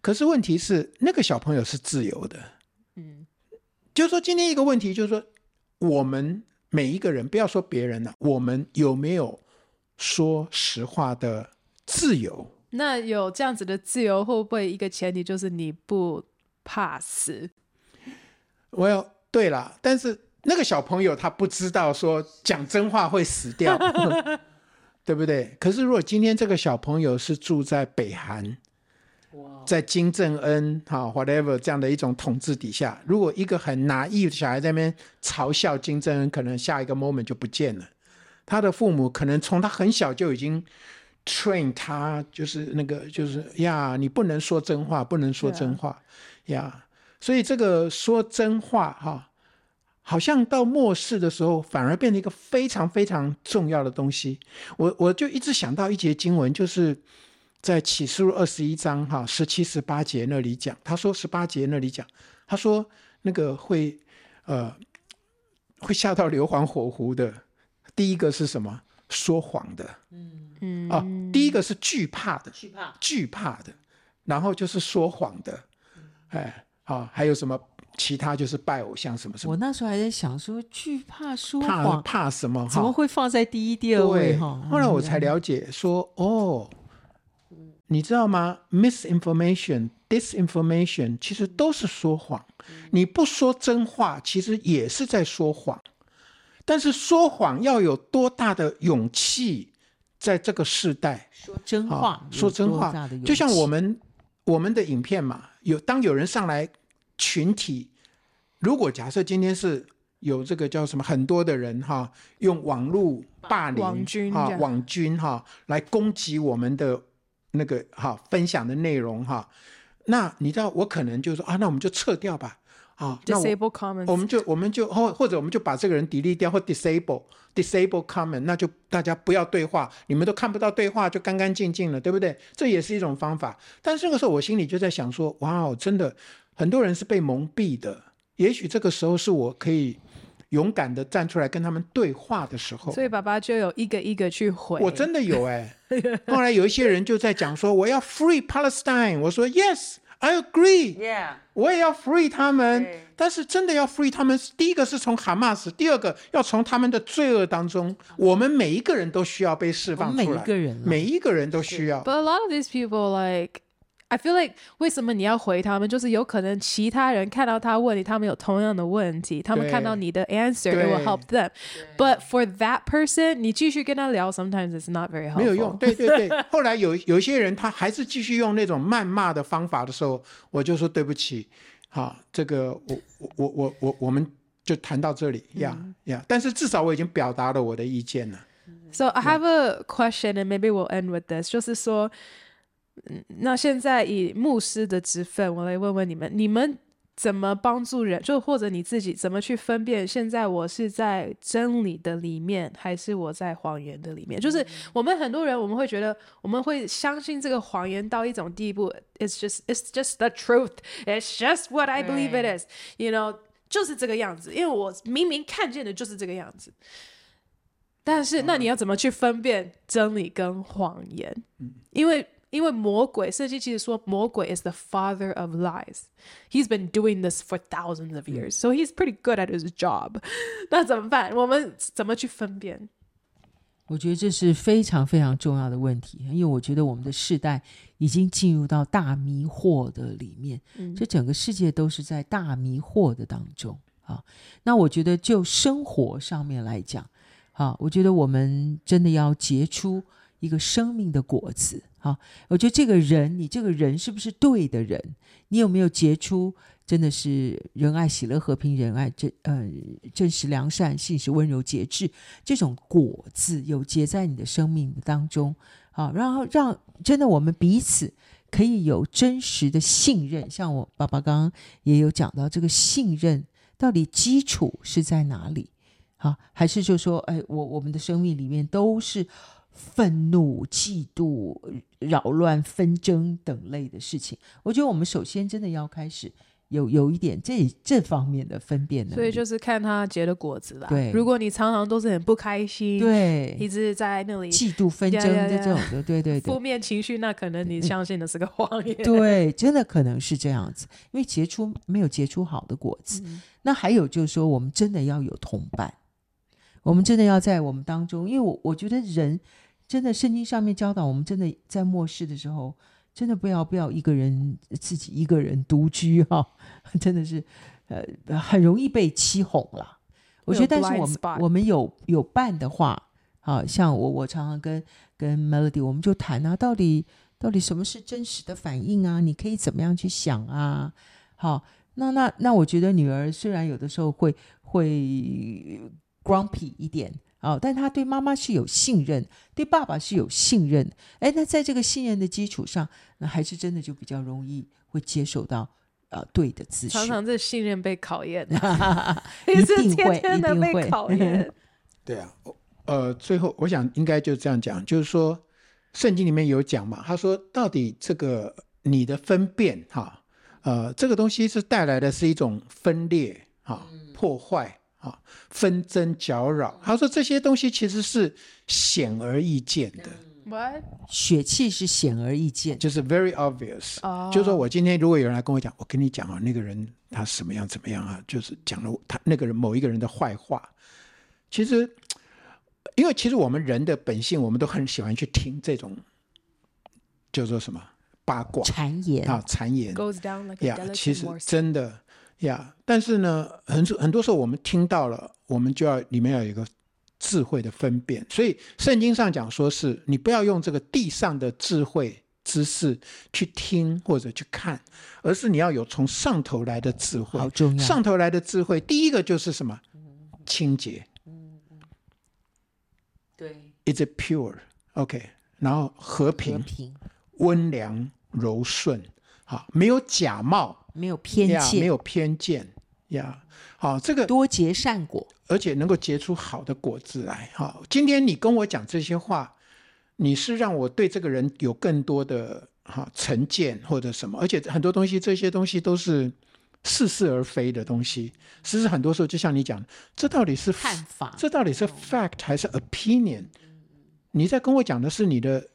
可是问题是，那个小朋友是自由的，嗯，就是说今天一个问题就是说，我们每一个人，不要说别人了，我们有没有说实话的自由？那有这样子的自由，会不会一个前提就是你不？怕死，我要对了，但是那个小朋友他不知道说讲真话会死掉，对不对？可是如果今天这个小朋友是住在北韩，在金正恩哈 whatever 这样的一种统治底下，如果一个很 naive 的小孩在那边嘲笑金正恩，可能下一个 moment 就不见了。他的父母可能从他很小就已经 train 他，就是那个就是呀，你不能说真话，不能说真话。呀所以这个说真话哈，好像到末世的时候，反而变成一个非常非常重要的东西。我我就一直想到一节经文，就是在启示录二十一章哈十七十八节那里讲，他说十八节那里讲，他说那个会呃会下到硫磺火湖的，第一个是什么？说谎的，嗯嗯啊，第一个是惧怕的，惧怕惧怕的，然后就是说谎的。哎，好，还有什么其他？就是拜偶像什么什么。我那时候还在想说，惧怕说谎，怕怕什么？怎么会放在第一、第二位？哈，后来我才了解说，哦，你知道吗？Misinformation、disinformation 其实都是说谎。你不说真话，其实也是在说谎。但是说谎要有多大的勇气，在这个时代说真话，说真话，就像我们我们的影片嘛。有当有人上来群体，如果假设今天是有这个叫什么很多的人哈，用网络霸凌网军哈网军哈来攻击我们的那个哈分享的内容哈，那你知道我可能就说啊，那我们就撤掉吧。啊，disable comments，我们就我们就或或者我们就把这个人 delete 掉或 disable disable comment，那就大家不要对话，你们都看不到对话，就干干净净了，对不对？这也是一种方法。但是这个时候我心里就在想说，哇哦，真的很多人是被蒙蔽的。也许这个时候是我可以勇敢的站出来跟他们对话的时候。所以爸爸就有一个一个去回。我真的有哎。后来有一些人就在讲说，我要 free Palestine，我说 yes。I agree. 我也要 free 他们，但是真的要 free 他们，第一个是从哈马斯，第二个要从他们的罪恶当中，我们每一个人都需要被释放出来。每一个人，每一个人都需要。But a lot of these people like. I feel like 为什么你要回他们？就是有可能其他人看到他问题，他们有同样的问题，他们看到你的 answer，it 对 will help them。But for that person，你继续跟他聊，sometimes it's not very helpful。没有用。对对对。后来有有一些人，他还是继续用那种谩骂的方法的时候，我就说对不起，好，这个我我我我我我们就谈到这里呀呀。Yeah, yeah, 但是至少我已经表达了我的意见了。So I have a question, and maybe we'll end with this，就是说。 那现在以牧师的职分，我来问问你们：你们怎么帮助人？就或者你自己怎么去分辨？现在我是在真理的里面，还是我在谎言的里面？就是我们很多人，我们会觉得我们会相信这个谎言到一种地步，It's just It's just the truth. It's just what I believe it is. You know，就是这个样子。因为我明明看见的就是这个样子。但是，那你要怎么去分辨真理跟谎言？因为因为魔鬼，圣经其实说魔鬼 is the father of lies. He's been doing this for thousands of years, so he's pretty good at his job. 那怎么办？我们怎么去分辨？我觉得这是非常非常重要的问题，因为我觉得我们的世代已经进入到大迷惑的里面，嗯，这整个世界都是在大迷惑的当中啊。那我觉得就生活上面来讲，啊，我觉得我们真的要结出一个生命的果子。好，我觉得这个人，你这个人是不是对的人？你有没有结出真的是仁爱、喜乐、和平、仁爱，真呃正直、良善、信实、温柔、节制，这种果子有结在你的生命当中，好，然后让真的我们彼此可以有真实的信任。像我爸爸刚刚也有讲到，这个信任到底基础是在哪里？好，还是就说，哎，我我们的生命里面都是愤怒、嫉妒、扰乱、纷争等类的事情。我觉得我们首先真的要开始。有有一点这这方面的分辨的，所以就是看他结的果子啦。对，如果你常常都是很不开心，对，一直在那里嫉妒纷争这种的，对对对，负面情绪，那可能你相信的是个谎言。对，真的可能是这样子，因为结出没有结出好的果子。嗯、那还有就是说，我们真的要有同伴，我们真的要在我们当中，因为我我觉得人真的圣经上面教导我们，真的在末世的时候。真的不要不要一个人自己一个人独居哈、哦，真的是呃很容易被欺哄了。我觉得，但是我们我们有有伴的话，啊像我我常常跟跟 Melody，我们就谈啊，到底到底什么是真实的反应啊？你可以怎么样去想啊？好，那那那我觉得女儿虽然有的时候会会 grumpy 一点。哦，但他对妈妈是有信任，对爸爸是有信任。哎，那在这个信任的基础上，那还是真的就比较容易会接受到呃对的资讯。常常这信任被考验，一定会，天天的被考验。一定会。对啊，呃，最后我想应该就这样讲，就是说圣经里面有讲嘛，他说到底这个你的分辨哈，呃，这个东西是带来的是一种分裂哈，破坏。啊，纷争搅扰。他说这些东西其实是显而易见的。What? 血气是显而易见，就是 very obvious。Oh. 就是说我今天如果有人来跟我讲，我跟你讲啊，那个人他什么样怎么样啊，就是讲了他那个人某一个人的坏话。其实，因为其实我们人的本性，我们都很喜欢去听这种，叫做什么八卦、谗言啊，谗言。Goes down like a yeah, 其实真的。呀，yeah, 但是呢，很很多时候我们听到了，我们就要里面要有一个智慧的分辨。所以圣经上讲说是，你不要用这个地上的智慧知识去听或者去看，而是你要有从上头来的智慧。好重要。上头来的智慧，第一个就是什么？清洁。嗯嗯。对。Is it pure? OK。然后和平。和平。温良柔顺，好，没有假冒。没有偏见，yeah, 没有偏见呀。Yeah. 好，这个多结善果，而且能够结出好的果子来。好，今天你跟我讲这些话，你是让我对这个人有更多的哈成见或者什么，而且很多东西，这些东西都是似是而非的东西。其实很多时候，就像你讲，这到底是看法，这到底是 fact 还是 opinion？你在跟我讲的是你的。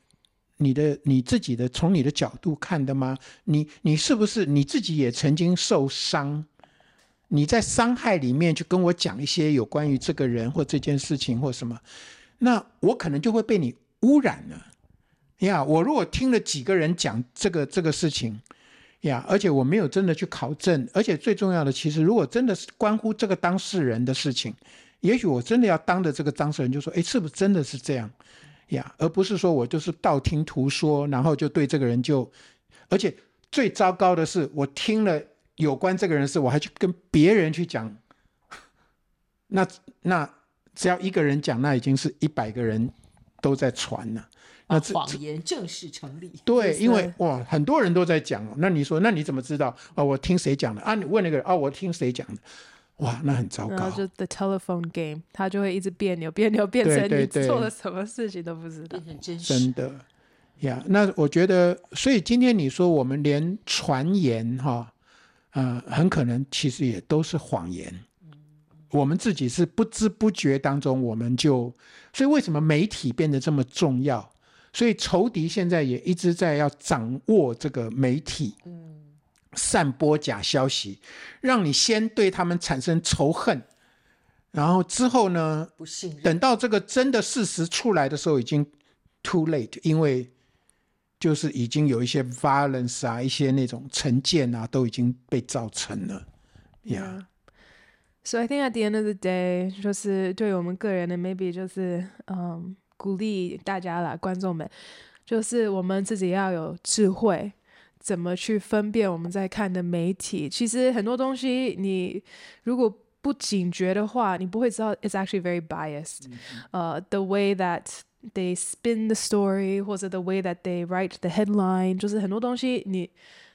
你的你自己的从你的角度看的吗？你你是不是你自己也曾经受伤？你在伤害里面去跟我讲一些有关于这个人或这件事情或什么，那我可能就会被你污染了呀。我如果听了几个人讲这个这个事情呀，而且我没有真的去考证，而且最重要的，其实如果真的是关乎这个当事人的事情，也许我真的要当着这个当事人就说：“诶，是不是真的是这样？”呀，而不是说我就是道听途说，然后就对这个人就，而且最糟糕的是，我听了有关这个人的事，我还去跟别人去讲，那那只要一个人讲，那已经是一百个人都在传了，那谎言正式成立。对，因为哇，很多人都在讲，那你说，那你怎么知道啊、哦？我听谁讲的啊？你问那个人啊、哦？我听谁讲的？哇，那很糟糕。然后就 the telephone game，他就会一直别扭、别扭，变成你做了什么事情都不知道。变成真实。真的呀，那我觉得，所以今天你说我们连传言哈，呃，很可能其实也都是谎言。我们自己是不知不觉当中，我们就，所以为什么媒体变得这么重要？所以仇敌现在也一直在要掌握这个媒体。嗯。散播假消息，让你先对他们产生仇恨，然后之后呢，不信任。等到这个真的事实出来的时候，已经 too late，因为就是已经有一些 violence 啊，一些那种成见啊，都已经被造成了。Yeah. Yeah. So I think at the end of the day，就是对我们个人的 maybe 就是嗯，鼓励大家啦，观众们，就是我们自己要有智慧。怎么去分辨我们在看的媒体。其实很多东西，你如果不警觉的话，你不会知道 it's actually very biased。呃、uh, the way that they spin the story，或者 the way that they write the headline，就是很多东西你。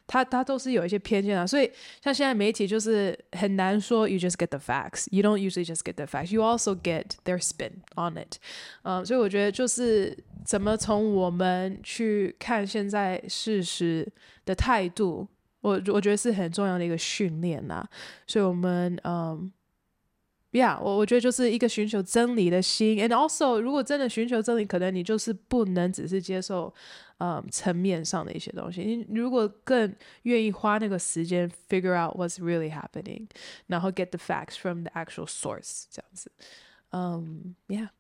他他都是有一些偏见啊，所以像现在媒体就是很难说 you just get the facts, you don't usually just get the facts, you also get their spin on it。嗯，所以我觉得就是 怎么从我们去看现在事实的态度，我我觉得是很重要的一个训练呐。所以我们嗯。Yeah，我我觉得就是一个寻求真理的心，and also 如果真的寻求真理，可能你就是不能只是接受，嗯，层面上的一些东西。你如果更愿意花那个时间 figure out what's really happening，然后 get the facts from the actual source，这样子，嗯，Yeah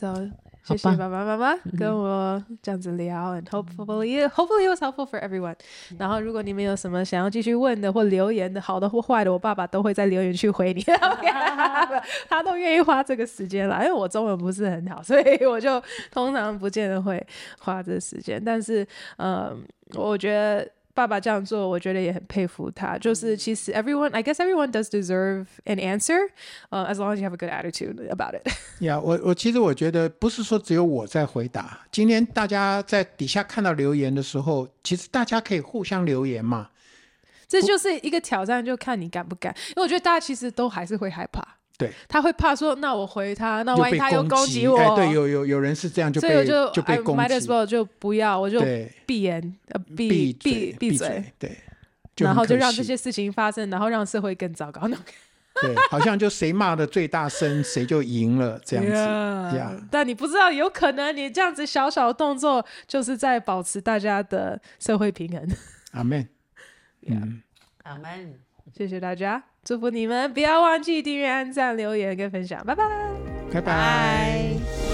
，Yeah，so。谢谢爸爸妈妈跟我这样子聊，and hopefully hopefully it was helpful for everyone。然后如果你们有什么想要继续问的或留言的，好的或坏的，我爸爸都会在留言区回你。他都愿意花这个时间了，因为我中文不是很好，所以我就通常不见得会花这个时间。但是，嗯，我觉得。爸爸这样做，我觉得也很佩服他。就是其实 everyone，I guess everyone does deserve an answer，呃、uh, as long as you have a good attitude about it。Yeah，，我我其实我觉得不是说只有我在回答。今天大家在底下看到留言的时候，其实大家可以互相留言嘛。这就是一个挑战，就看你敢不敢。因为我觉得大家其实都还是会害怕。对，他会怕说，那我回他，那万一他又攻击我，哎、对，有有有人是这样就被，所以我就就被攻击。I might as well 就不要，我就闭眼，呃，闭闭闭嘴，对，然后就让这些事情发生，然后让社会更糟糕。对，好像就谁骂的最大声，谁就赢了这样子。Yeah, yeah. 但你不知道，有可能你这样子小小的动作，就是在保持大家的社会平衡。阿门。嗯，阿门。谢谢大家，祝福你们！不要忘记订阅、按赞、留言跟分享，拜拜，拜拜。